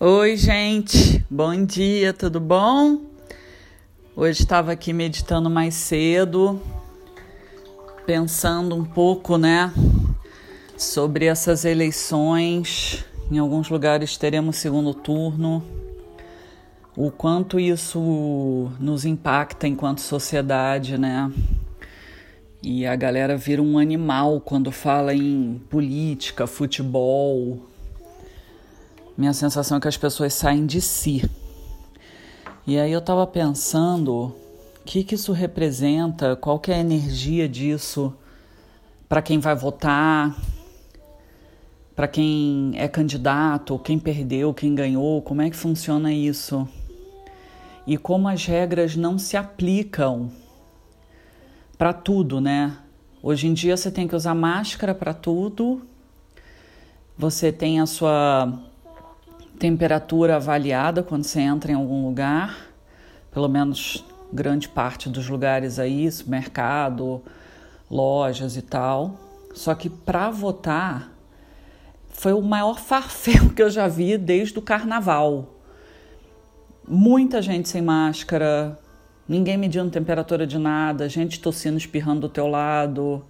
Oi, gente, bom dia, tudo bom? Hoje estava aqui meditando mais cedo, pensando um pouco, né, sobre essas eleições. Em alguns lugares teremos segundo turno. O quanto isso nos impacta enquanto sociedade, né? E a galera vira um animal quando fala em política, futebol, minha sensação é que as pessoas saem de si. E aí eu estava pensando o que, que isso representa, qual que é a energia disso para quem vai votar, para quem é candidato, quem perdeu, quem ganhou, como é que funciona isso? E como as regras não se aplicam para tudo, né? Hoje em dia você tem que usar máscara para tudo. Você tem a sua temperatura avaliada quando você entra em algum lugar, pelo menos grande parte dos lugares aí, mercado, lojas e tal. Só que para votar foi o maior farfel que eu já vi desde o carnaval. Muita gente sem máscara, ninguém medindo temperatura de nada, gente tossindo, espirrando do teu lado.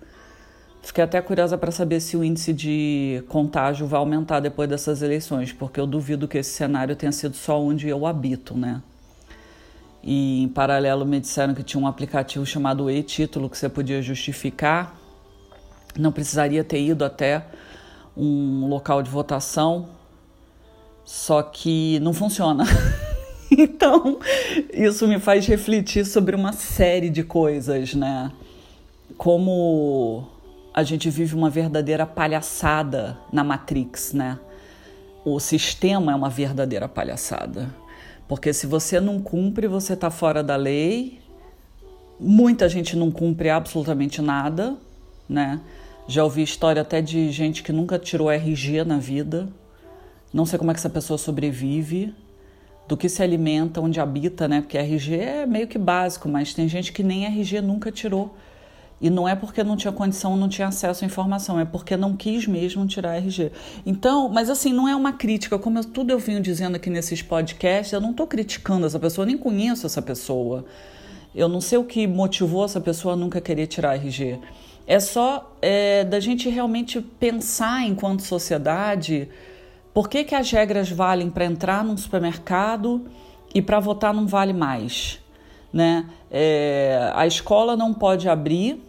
Fiquei até curiosa para saber se o índice de contágio vai aumentar depois dessas eleições, porque eu duvido que esse cenário tenha sido só onde eu habito, né? E em paralelo me disseram que tinha um aplicativo chamado e-título que você podia justificar. Não precisaria ter ido até um local de votação, só que não funciona. então, isso me faz refletir sobre uma série de coisas, né? Como a gente vive uma verdadeira palhaçada na Matrix, né? O sistema é uma verdadeira palhaçada. Porque se você não cumpre, você está fora da lei. Muita gente não cumpre absolutamente nada, né? Já ouvi história até de gente que nunca tirou RG na vida. Não sei como é que essa pessoa sobrevive, do que se alimenta, onde habita, né? Porque RG é meio que básico, mas tem gente que nem RG nunca tirou. E não é porque não tinha condição, não tinha acesso à informação, é porque não quis mesmo tirar RG. Então, mas assim, não é uma crítica, como eu, tudo eu venho dizendo aqui nesses podcasts, eu não estou criticando essa pessoa, nem conheço essa pessoa. Eu não sei o que motivou essa pessoa a nunca querer tirar RG. É só é, da gente realmente pensar enquanto sociedade por que, que as regras valem para entrar num supermercado e para votar não vale mais né? É, a escola não pode abrir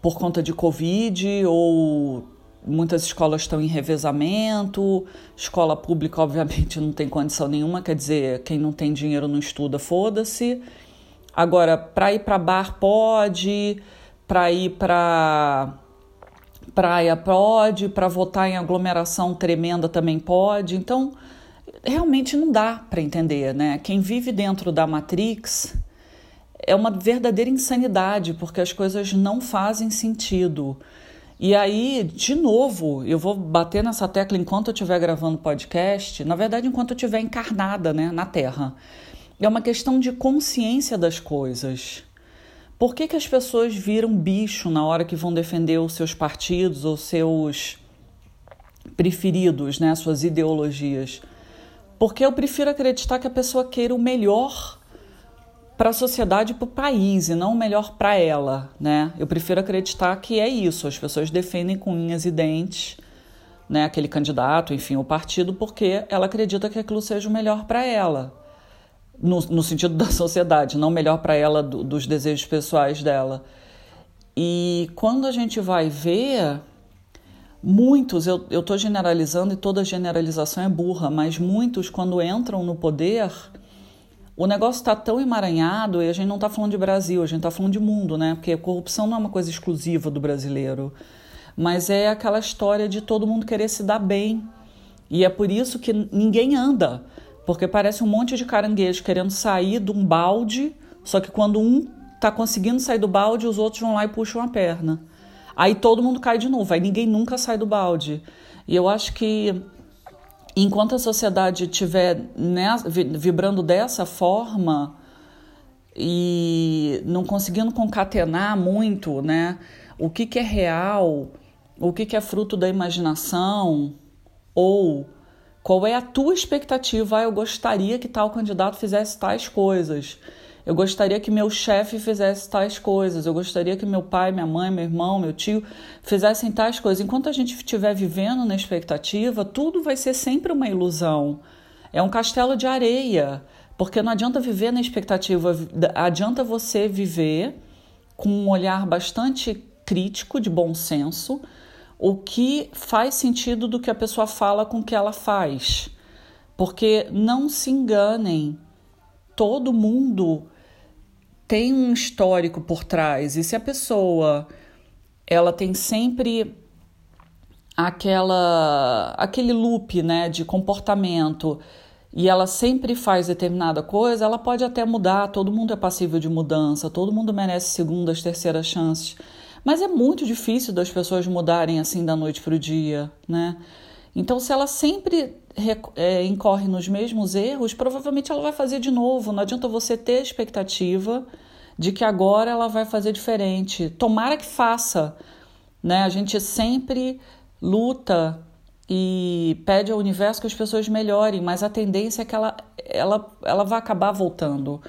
por conta de Covid ou muitas escolas estão em revezamento, escola pública obviamente não tem condição nenhuma, quer dizer, quem não tem dinheiro não estuda, foda-se. Agora, para ir para bar pode, para ir para praia pode, para votar em aglomeração tremenda também pode. Então, realmente não dá para entender, né? Quem vive dentro da Matrix é uma verdadeira insanidade, porque as coisas não fazem sentido. E aí, de novo, eu vou bater nessa tecla enquanto eu estiver gravando podcast, na verdade, enquanto eu estiver encarnada né, na Terra. É uma questão de consciência das coisas. Por que, que as pessoas viram bicho na hora que vão defender os seus partidos ou seus preferidos, né, suas ideologias? Porque eu prefiro acreditar que a pessoa queira o melhor para a sociedade e para o país e não melhor para ela, né? Eu prefiro acreditar que é isso. As pessoas defendem com unhas e dentes, né? Aquele candidato, enfim, o partido, porque ela acredita que aquilo seja o melhor para ela, no, no, sentido da sociedade, não melhor para ela do, dos desejos pessoais dela. E quando a gente vai ver, Muitos, eu estou generalizando e toda generalização é burra, mas muitos, quando entram no poder, o negócio está tão emaranhado e a gente não está falando de Brasil, a gente está falando de mundo, né? Porque a corrupção não é uma coisa exclusiva do brasileiro, mas é aquela história de todo mundo querer se dar bem. E é por isso que ninguém anda, porque parece um monte de caranguejo querendo sair de um balde, só que quando um está conseguindo sair do balde, os outros vão lá e puxam a perna. Aí todo mundo cai de novo, aí ninguém nunca sai do balde. E eu acho que enquanto a sociedade estiver vibrando dessa forma e não conseguindo concatenar muito, né, o que, que é real, o que, que é fruto da imaginação ou Qual é a tua expectativa? Ah, eu gostaria que tal candidato fizesse tais coisas. Eu gostaria que meu chefe fizesse tais coisas. Eu gostaria que meu pai, minha mãe, meu irmão, meu tio fizessem tais coisas. Enquanto a gente estiver vivendo na expectativa, tudo vai ser sempre uma ilusão. É um castelo de areia. Porque não adianta viver na expectativa, adianta você viver com um olhar bastante crítico, de bom senso, o que faz sentido do que a pessoa fala com o que ela faz. Porque não se enganem, todo mundo tem um histórico por trás. E se a pessoa ela tem sempre aquela aquele loop, né, de comportamento e ela sempre faz determinada coisa, ela pode até mudar, todo mundo é passível de mudança, todo mundo merece segundas, terceiras chances. Mas é muito difícil das pessoas mudarem assim da noite para o dia, né? Então, se ela sempre é, incorre nos mesmos erros, provavelmente ela vai fazer de novo. Não adianta você ter expectativa de que agora ela vai fazer diferente. Tomara que faça. Né? A gente sempre luta e pede ao universo que as pessoas melhorem, mas a tendência é que ela, ela, ela vai acabar voltando.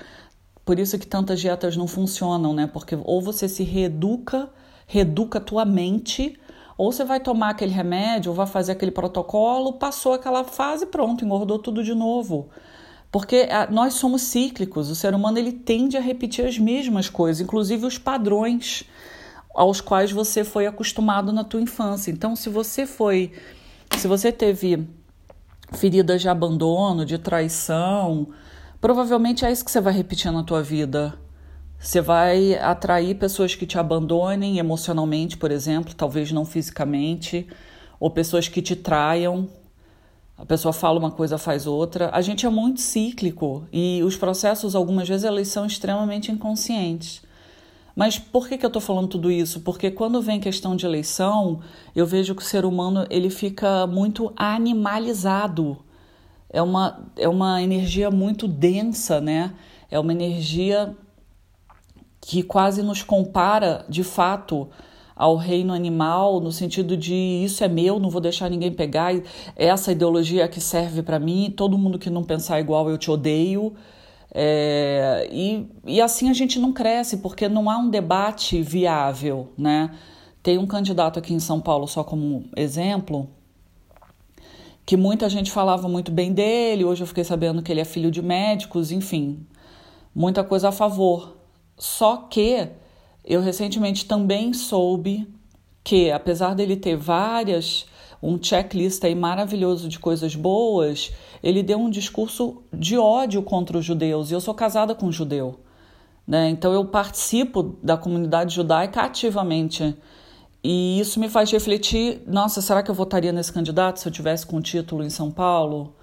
Por isso que tantas dietas não funcionam, né? Porque ou você se reeduca, reeduca a tua mente, ou você vai tomar aquele remédio, ou vai fazer aquele protocolo, passou aquela fase, pronto, engordou tudo de novo. Porque ah, nós somos cíclicos, o ser humano ele tende a repetir as mesmas coisas, inclusive os padrões aos quais você foi acostumado na tua infância. Então, se você foi, se você teve feridas de abandono, de traição, provavelmente é isso que você vai repetir na tua vida. Você vai atrair pessoas que te abandonem emocionalmente, por exemplo, talvez não fisicamente, ou pessoas que te traiam. A pessoa fala uma coisa, faz outra. A gente é muito cíclico e os processos, algumas vezes, eles são extremamente inconscientes. Mas por que, que eu estou falando tudo isso? Porque quando vem questão de eleição, eu vejo que o ser humano ele fica muito animalizado. É uma, é uma energia muito densa, né? É uma energia que quase nos compara de fato ao reino animal, no sentido de isso é meu, não vou deixar ninguém pegar, essa ideologia é que serve para mim, todo mundo que não pensar igual eu te odeio. É, e, e assim a gente não cresce, porque não há um debate viável. Né? Tem um candidato aqui em São Paulo, só como exemplo, que muita gente falava muito bem dele, hoje eu fiquei sabendo que ele é filho de médicos, enfim, muita coisa a favor. Só que eu recentemente também soube que, apesar dele ter várias, um checklist aí maravilhoso de coisas boas, ele deu um discurso de ódio contra os judeus. E eu sou casada com um judeu. Né? Então eu participo da comunidade judaica ativamente. E isso me faz refletir: nossa, será que eu votaria nesse candidato se eu tivesse com título em São Paulo?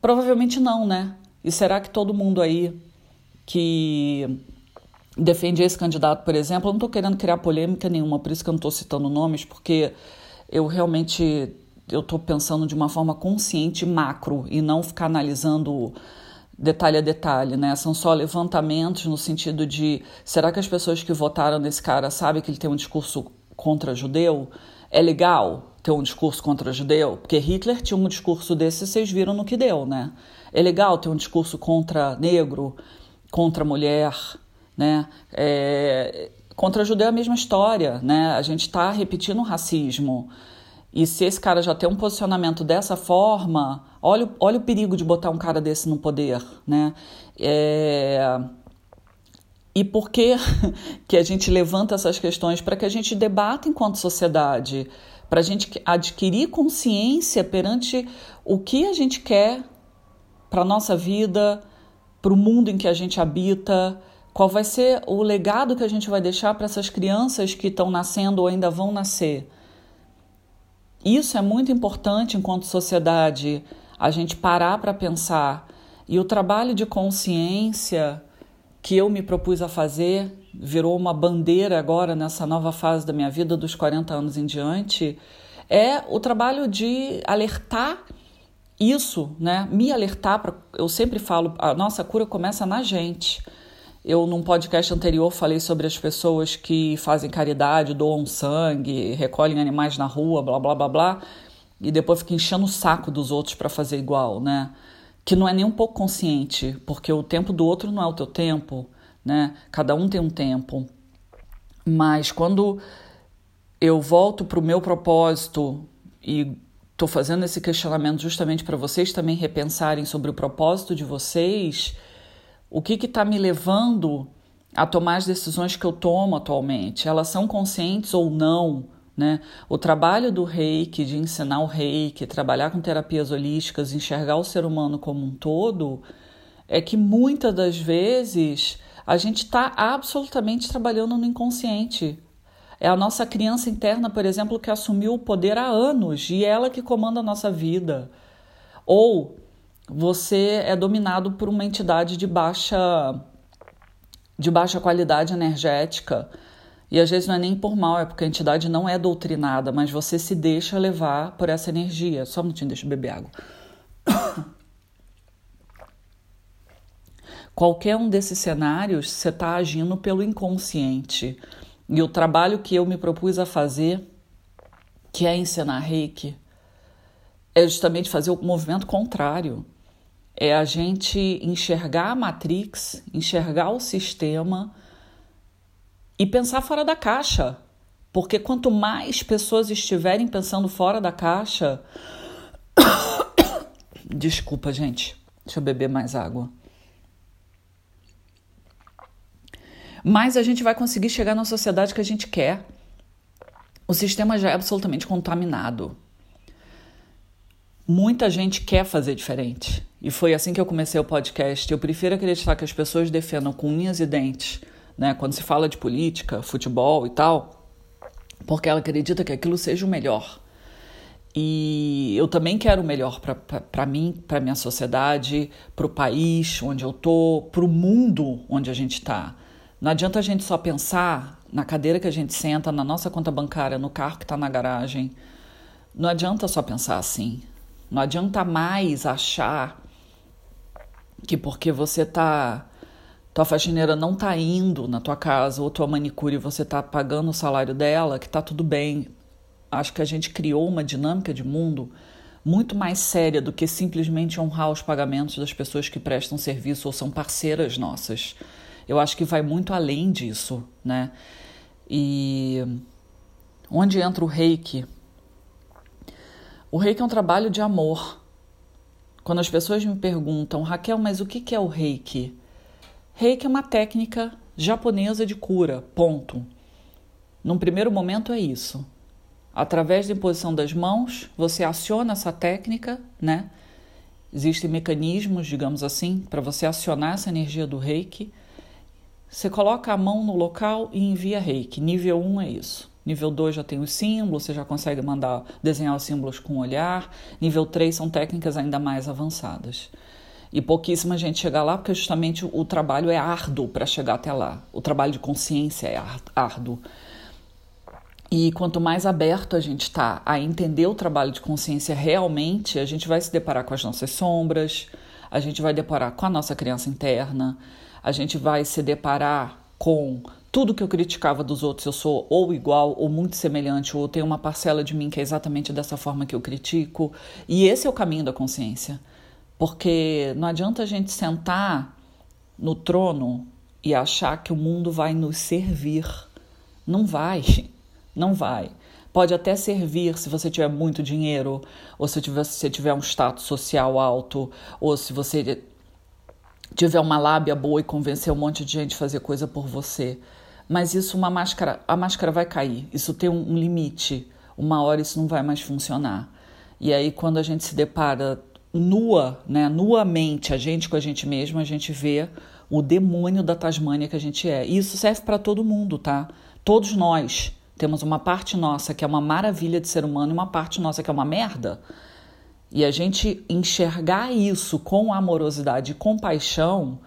Provavelmente não, né? E será que todo mundo aí que defende esse candidato, por exemplo, eu não estou querendo criar polêmica nenhuma, por isso que eu não estou citando nomes, porque eu realmente eu estou pensando de uma forma consciente macro e não ficar analisando detalhe a detalhe, né? São só levantamentos no sentido de será que as pessoas que votaram nesse cara sabem que ele tem um discurso contra judeu? É legal ter um discurso contra judeu? Porque Hitler tinha um discurso desse, vocês viram no que deu, né? É legal ter um discurso contra negro, contra mulher, né? É, contra judeu é a mesma história, né? A gente está repetindo o racismo. E se esse cara já tem um posicionamento dessa forma, olha, olha o perigo de botar um cara desse no poder, né? É... E por que, que a gente levanta essas questões? Para que a gente debata enquanto sociedade, para a gente adquirir consciência perante o que a gente quer para a nossa vida, para o mundo em que a gente habita, qual vai ser o legado que a gente vai deixar para essas crianças que estão nascendo ou ainda vão nascer? Isso é muito importante enquanto sociedade, a gente parar para pensar. E o trabalho de consciência que eu me propus a fazer, virou uma bandeira agora nessa nova fase da minha vida, dos 40 anos em diante, é o trabalho de alertar isso, né? Me alertar para. Eu sempre falo, a nossa cura começa na gente. Eu, num podcast anterior, falei sobre as pessoas que fazem caridade, doam sangue, recolhem animais na rua, blá blá blá blá. e depois fica enchendo o saco dos outros para fazer igual, né? Que não é nem um pouco consciente, porque o tempo do outro não é o teu tempo, né? Cada um tem um tempo. Mas quando eu volto para o meu propósito e estou fazendo esse questionamento justamente para vocês também repensarem sobre o propósito de vocês, o que está me levando a tomar as decisões que eu tomo atualmente? Elas são conscientes ou não? Né? O trabalho do reiki, de ensinar o reiki, trabalhar com terapias holísticas, enxergar o ser humano como um todo, é que muitas das vezes a gente está absolutamente trabalhando no inconsciente. É a nossa criança interna, por exemplo, que assumiu o poder há anos e é ela que comanda a nossa vida. Ou você é dominado por uma entidade de baixa de baixa qualidade energética e às vezes não é nem por mal, é porque a entidade não é doutrinada, mas você se deixa levar por essa energia. Só um minutinho, deixa eu beber água. Qualquer um desses cenários, você está agindo pelo inconsciente. E o trabalho que eu me propus a fazer, que é ensinar reiki, é justamente fazer o movimento contrário. É a gente enxergar a Matrix, enxergar o sistema e pensar fora da caixa. Porque quanto mais pessoas estiverem pensando fora da caixa. Desculpa, gente. Deixa eu beber mais água. Mais a gente vai conseguir chegar na sociedade que a gente quer. O sistema já é absolutamente contaminado. Muita gente quer fazer diferente. E foi assim que eu comecei o podcast. Eu prefiro acreditar que as pessoas defendam com unhas e dentes né, quando se fala de política, futebol e tal, porque ela acredita que aquilo seja o melhor. E eu também quero o melhor para mim, para minha sociedade, para o país onde eu tô, para o mundo onde a gente está. Não adianta a gente só pensar na cadeira que a gente senta, na nossa conta bancária, no carro que está na garagem. Não adianta só pensar assim. Não adianta mais achar que porque você está tua faxineira não tá indo na tua casa ou tua manicure e você tá pagando o salário dela, que tá tudo bem. Acho que a gente criou uma dinâmica de mundo muito mais séria do que simplesmente honrar os pagamentos das pessoas que prestam serviço ou são parceiras nossas. Eu acho que vai muito além disso, né? E onde entra o reiki? O reiki é um trabalho de amor. Quando as pessoas me perguntam, Raquel, mas o que é o reiki? Reiki é uma técnica japonesa de cura, ponto. Num primeiro momento é isso. Através da imposição das mãos, você aciona essa técnica, né? Existem mecanismos, digamos assim, para você acionar essa energia do reiki. Você coloca a mão no local e envia reiki. Nível 1 é isso. Nível 2 já tem os símbolos, você já consegue mandar desenhar os símbolos com o olhar. Nível 3 são técnicas ainda mais avançadas. E pouquíssima gente chega lá porque justamente o trabalho é árduo para chegar até lá. O trabalho de consciência é árduo. E quanto mais aberto a gente está a entender o trabalho de consciência realmente, a gente vai se deparar com as nossas sombras, a gente vai deparar com a nossa criança interna, a gente vai se deparar com tudo que eu criticava dos outros, eu sou ou igual ou muito semelhante, ou tenho uma parcela de mim que é exatamente dessa forma que eu critico. E esse é o caminho da consciência. Porque não adianta a gente sentar no trono e achar que o mundo vai nos servir. Não vai, não vai. Pode até servir se você tiver muito dinheiro, ou se tiver, se tiver um status social alto, ou se você tiver uma lábia boa e convencer um monte de gente a fazer coisa por você. Mas isso, uma máscara, a máscara vai cair. Isso tem um, limite. Uma hora isso não vai mais funcionar. E aí, quando a gente se depara nua, né, nuamente, a gente com a gente mesmo, a gente vê o demônio da Tasmânia que a gente é. E isso serve para todo mundo, tá? Todos nós temos uma parte nossa que é uma maravilha de ser humano e uma parte nossa que é uma merda. E a gente enxergar isso com amorosidade e compaixão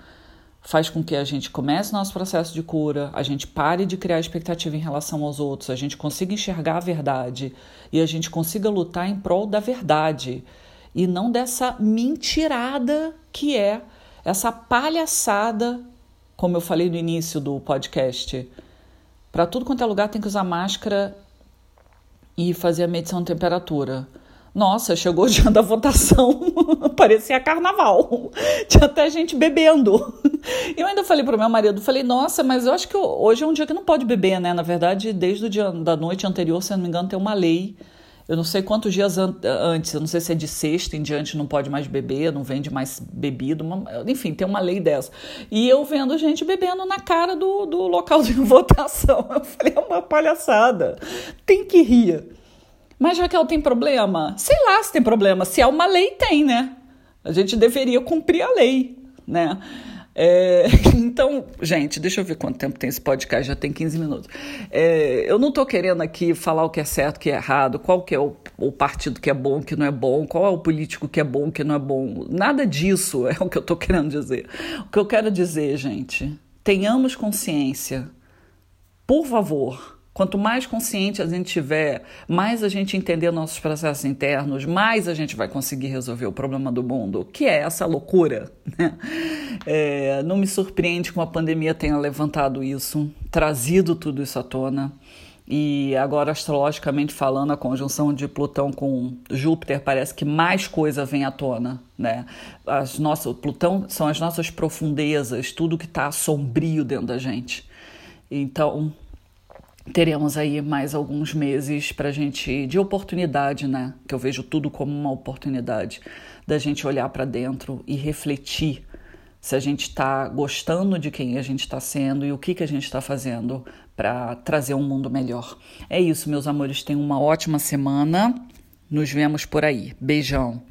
faz com que a gente comece nosso processo de cura, a gente pare de criar expectativa em relação aos outros, a gente consiga enxergar a verdade e a gente consiga lutar em prol da verdade e não dessa mentirada que é essa palhaçada, como eu falei no início do podcast. Para tudo quanto é lugar tem que usar máscara e fazer a medição de temperatura. Nossa, chegou o dia da votação, parecia carnaval. Tinha até gente bebendo. Eu ainda falei pro meu marido, falei, nossa, mas eu acho que hoje é um dia que não pode beber, né? Na verdade, desde o dia da noite anterior, se eu não me engano, tem uma lei. Eu não sei quantos dias an antes, eu não sei se é de sexta em diante não pode mais beber, não vende mais bebida, uma, enfim, tem uma lei dessa. E eu vendo gente bebendo na cara do, do local de votação. Eu falei, é uma palhaçada. Tem que rir. Mas Raquel tem problema? Sei lá se tem problema. Se é uma lei, tem, né? A gente deveria cumprir a lei, né? É, então, gente, deixa eu ver quanto tempo tem esse podcast, já tem 15 minutos. É, eu não estou querendo aqui falar o que é certo, o que é errado, qual que é o, o partido que é bom, que não é bom, qual é o político que é bom, que não é bom. Nada disso é o que eu estou querendo dizer. O que eu quero dizer, gente, tenhamos consciência, por favor Quanto mais consciente a gente tiver, mais a gente entender nossos processos internos, mais a gente vai conseguir resolver o problema do mundo, que é essa loucura. Né? É, não me surpreende que a pandemia tenha levantado isso, trazido tudo isso à tona. E agora, astrologicamente falando, a conjunção de Plutão com Júpiter parece que mais coisa vem à tona, né? As nossas, Plutão são as nossas profundezas, tudo que está sombrio dentro da gente. Então, teremos aí mais alguns meses para gente de oportunidade, né? Que eu vejo tudo como uma oportunidade da gente olhar para dentro e refletir se a gente está gostando de quem a gente está sendo e o que, que a gente está fazendo para trazer um mundo melhor. É isso, meus amores. Tenham uma ótima semana. Nos vemos por aí. Beijão.